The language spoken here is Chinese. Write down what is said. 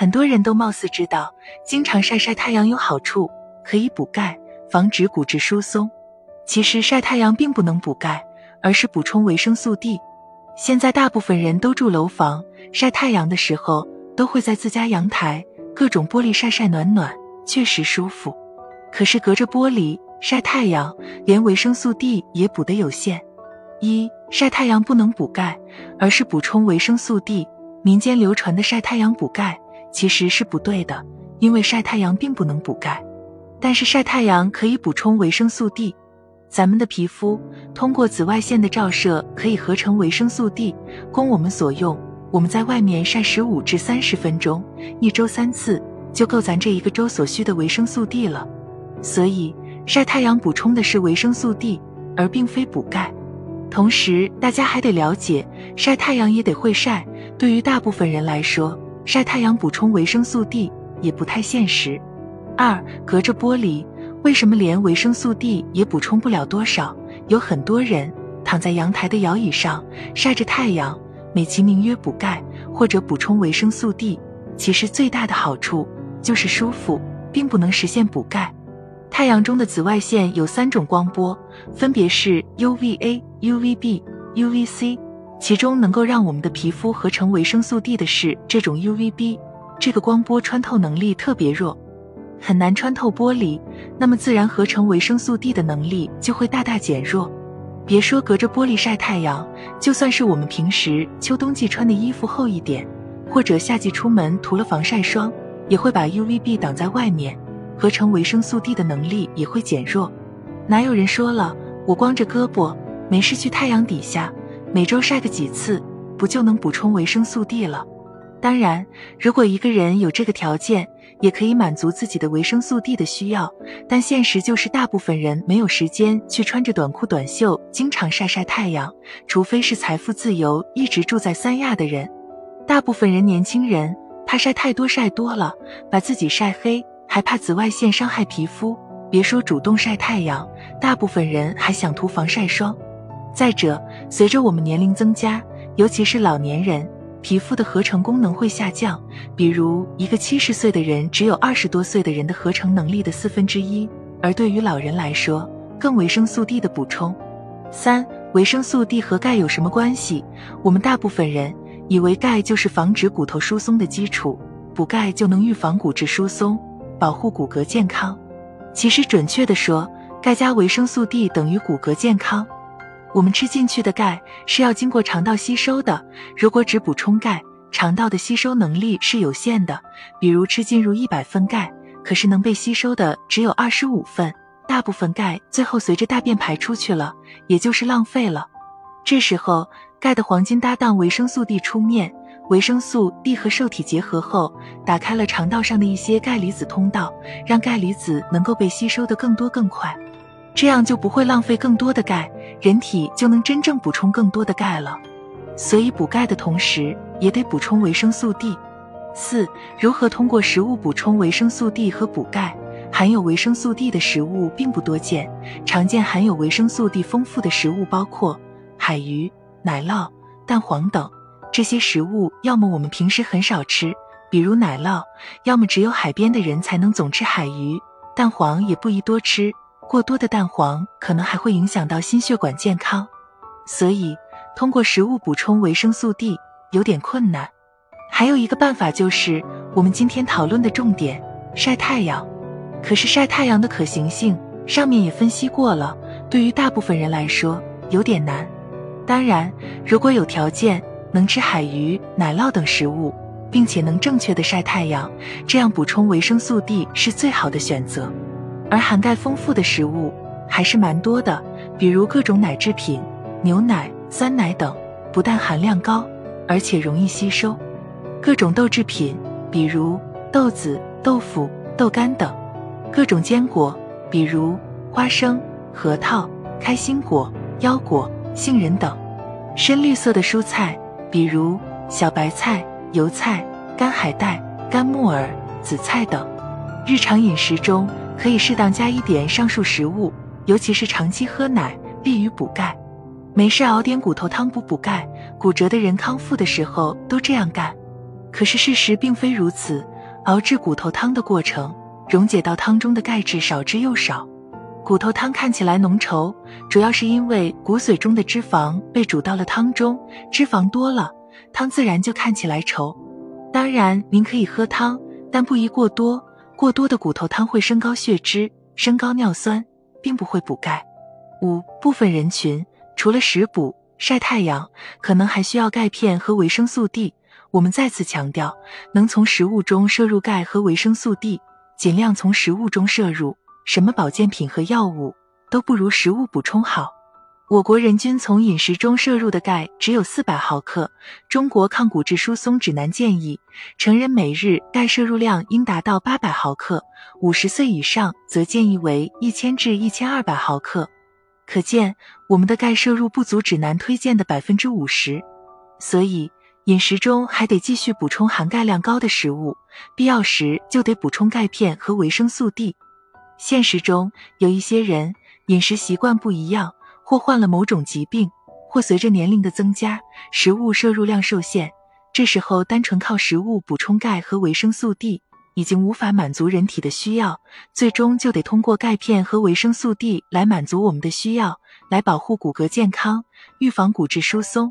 很多人都貌似知道，经常晒晒太阳有好处，可以补钙，防止骨质疏松。其实晒太阳并不能补钙，而是补充维生素 D。现在大部分人都住楼房，晒太阳的时候都会在自家阳台各种玻璃晒晒暖暖，确实舒服。可是隔着玻璃晒太阳，连维生素 D 也补得有限。一晒太阳不能补钙，而是补充维生素 D。民间流传的晒太阳补钙。其实是不对的，因为晒太阳并不能补钙，但是晒太阳可以补充维生素 D。咱们的皮肤通过紫外线的照射可以合成维生素 D，供我们所用。我们在外面晒十五至三十分钟，一周三次，就够咱这一个周所需的维生素 D 了。所以晒太阳补充的是维生素 D，而并非补钙。同时，大家还得了解，晒太阳也得会晒。对于大部分人来说，晒太阳补充维生素 D 也不太现实。二，隔着玻璃，为什么连维生素 D 也补充不了多少？有很多人躺在阳台的摇椅上晒着太阳，美其名曰补钙或者补充维生素 D，其实最大的好处就是舒服，并不能实现补钙。太阳中的紫外线有三种光波，分别是 UVA、UVB、UVC。其中能够让我们的皮肤合成维生素 D 的是这种 UVB，这个光波穿透能力特别弱，很难穿透玻璃，那么自然合成维生素 D 的能力就会大大减弱。别说隔着玻璃晒太阳，就算是我们平时秋冬季穿的衣服厚一点，或者夏季出门涂了防晒霜，也会把 UVB 挡在外面，合成维生素 D 的能力也会减弱。哪有人说了，我光着胳膊没事去太阳底下？每周晒个几次，不就能补充维生素 D 了？当然，如果一个人有这个条件，也可以满足自己的维生素 D 的需要。但现实就是，大部分人没有时间去穿着短裤短袖经常晒晒太阳，除非是财富自由、一直住在三亚的人。大部分人，年轻人怕晒太多晒多了，把自己晒黑，还怕紫外线伤害皮肤。别说主动晒太阳，大部分人还想涂防晒霜。再者，随着我们年龄增加，尤其是老年人，皮肤的合成功能会下降。比如，一个七十岁的人只有二十多岁的人的合成能力的四分之一。而对于老人来说，更维生素 D 的补充。三、维生素 D 和钙有什么关系？我们大部分人以为钙就是防止骨头疏松的基础，补钙就能预防骨质疏松，保护骨骼健康。其实，准确的说，钙加维生素 D 等于骨骼健康。我们吃进去的钙是要经过肠道吸收的，如果只补充钙，肠道的吸收能力是有限的。比如吃进入一百份钙，可是能被吸收的只有二十五份，大部分钙最后随着大便排出去了，也就是浪费了。这时候，钙的黄金搭档维生素 D 出面，维生素 D 和受体结合后，打开了肠道上的一些钙离子通道，让钙离子能够被吸收的更多更快。这样就不会浪费更多的钙，人体就能真正补充更多的钙了。所以补钙的同时，也得补充维生素 D。四、如何通过食物补充维生素 D 和补钙？含有维生素 D 的食物并不多见，常见含有维生素 D 丰富的食物包括海鱼、奶酪、蛋黄等。这些食物要么我们平时很少吃，比如奶酪；要么只有海边的人才能总吃海鱼。蛋黄也不宜多吃。过多的蛋黄可能还会影响到心血管健康，所以通过食物补充维生素 D 有点困难。还有一个办法就是我们今天讨论的重点——晒太阳。可是晒太阳的可行性，上面也分析过了，对于大部分人来说有点难。当然，如果有条件能吃海鱼、奶酪等食物，并且能正确的晒太阳，这样补充维生素 D 是最好的选择。而含钙丰富的食物还是蛮多的，比如各种奶制品、牛奶、酸奶等，不但含量高，而且容易吸收；各种豆制品，比如豆子、豆腐、豆干等；各种坚果，比如花生、核桃、开心果、腰果、杏仁等；深绿色的蔬菜，比如小白菜、油菜、干海带、干木耳、紫菜等；日常饮食中。可以适当加一点上述食物，尤其是长期喝奶，利于补钙。没事熬点骨头汤补补钙，骨折的人康复的时候都这样干。可是事实并非如此，熬制骨头汤的过程，溶解到汤中的钙质少之又少。骨头汤看起来浓稠，主要是因为骨髓中的脂肪被煮到了汤中，脂肪多了，汤自然就看起来稠。当然，您可以喝汤，但不宜过多，过多的骨头汤会升高血脂，升高尿酸，并不会补钙。五部分人群除了食补、晒太阳，可能还需要钙片和维生素 D。我们再次强调，能从食物中摄入钙和维生素 D，尽量从食物中摄入。什么保健品和药物都不如食物补充好。我国人均从饮食中摄入的钙只有四百毫克。中国抗骨质疏松指南建议，成人每日钙摄入量应达到八百毫克，五十岁以上则建议为一千至一千二百毫克。可见，我们的钙摄入不足指南推荐的百分之五十。所以，饮食中还得继续补充含钙量高的食物，必要时就得补充钙片和维生素 D。现实中有一些人饮食习惯不一样，或患了某种疾病，或随着年龄的增加，食物摄入量受限。这时候单纯靠食物补充钙和维生素 D 已经无法满足人体的需要，最终就得通过钙片和维生素 D 来满足我们的需要，来保护骨骼健康，预防骨质疏松。